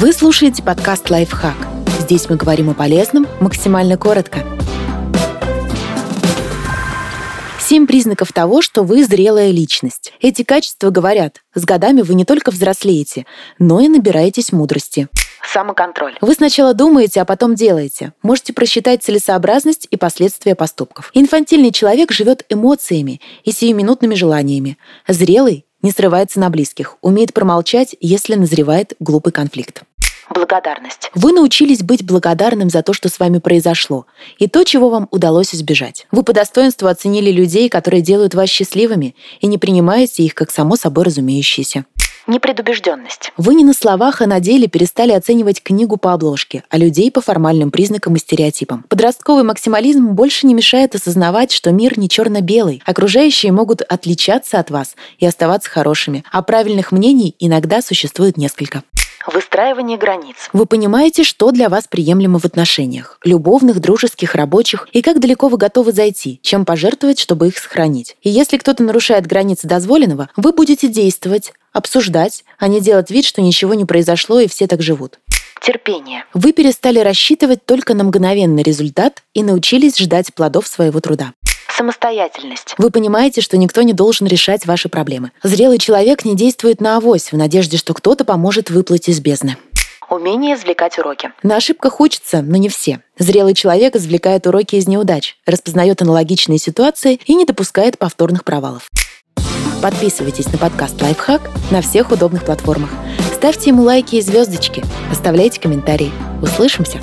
Вы слушаете подкаст «Лайфхак». Здесь мы говорим о полезном максимально коротко. Семь признаков того, что вы зрелая личность. Эти качества говорят, с годами вы не только взрослеете, но и набираетесь мудрости. Самоконтроль. Вы сначала думаете, а потом делаете. Можете просчитать целесообразность и последствия поступков. Инфантильный человек живет эмоциями и сиюминутными желаниями. Зрелый не срывается на близких, умеет промолчать, если назревает глупый конфликт. Благодарность. Вы научились быть благодарным за то, что с вами произошло, и то, чего вам удалось избежать. Вы по достоинству оценили людей, которые делают вас счастливыми, и не принимаете их как само собой разумеющиеся. Непредубежденность. Вы не на словах, а на деле перестали оценивать книгу по обложке, а людей по формальным признакам и стереотипам. Подростковый максимализм больше не мешает осознавать, что мир не черно-белый. Окружающие могут отличаться от вас и оставаться хорошими, а правильных мнений иногда существует несколько. Выстраивание границ. Вы понимаете, что для вас приемлемо в отношениях, любовных, дружеских, рабочих, и как далеко вы готовы зайти, чем пожертвовать, чтобы их сохранить. И если кто-то нарушает границы дозволенного, вы будете действовать, обсуждать, а не делать вид, что ничего не произошло и все так живут. Терпение. Вы перестали рассчитывать только на мгновенный результат и научились ждать плодов своего труда. Самостоятельность. Вы понимаете, что никто не должен решать ваши проблемы. Зрелый человек не действует на авось в надежде, что кто-то поможет выплыть из бездны. Умение извлекать уроки. На ошибках учатся, но не все. Зрелый человек извлекает уроки из неудач, распознает аналогичные ситуации и не допускает повторных провалов. Подписывайтесь на подкаст «Лайфхак» на всех удобных платформах. Ставьте ему лайки и звездочки, оставляйте комментарии. Услышимся!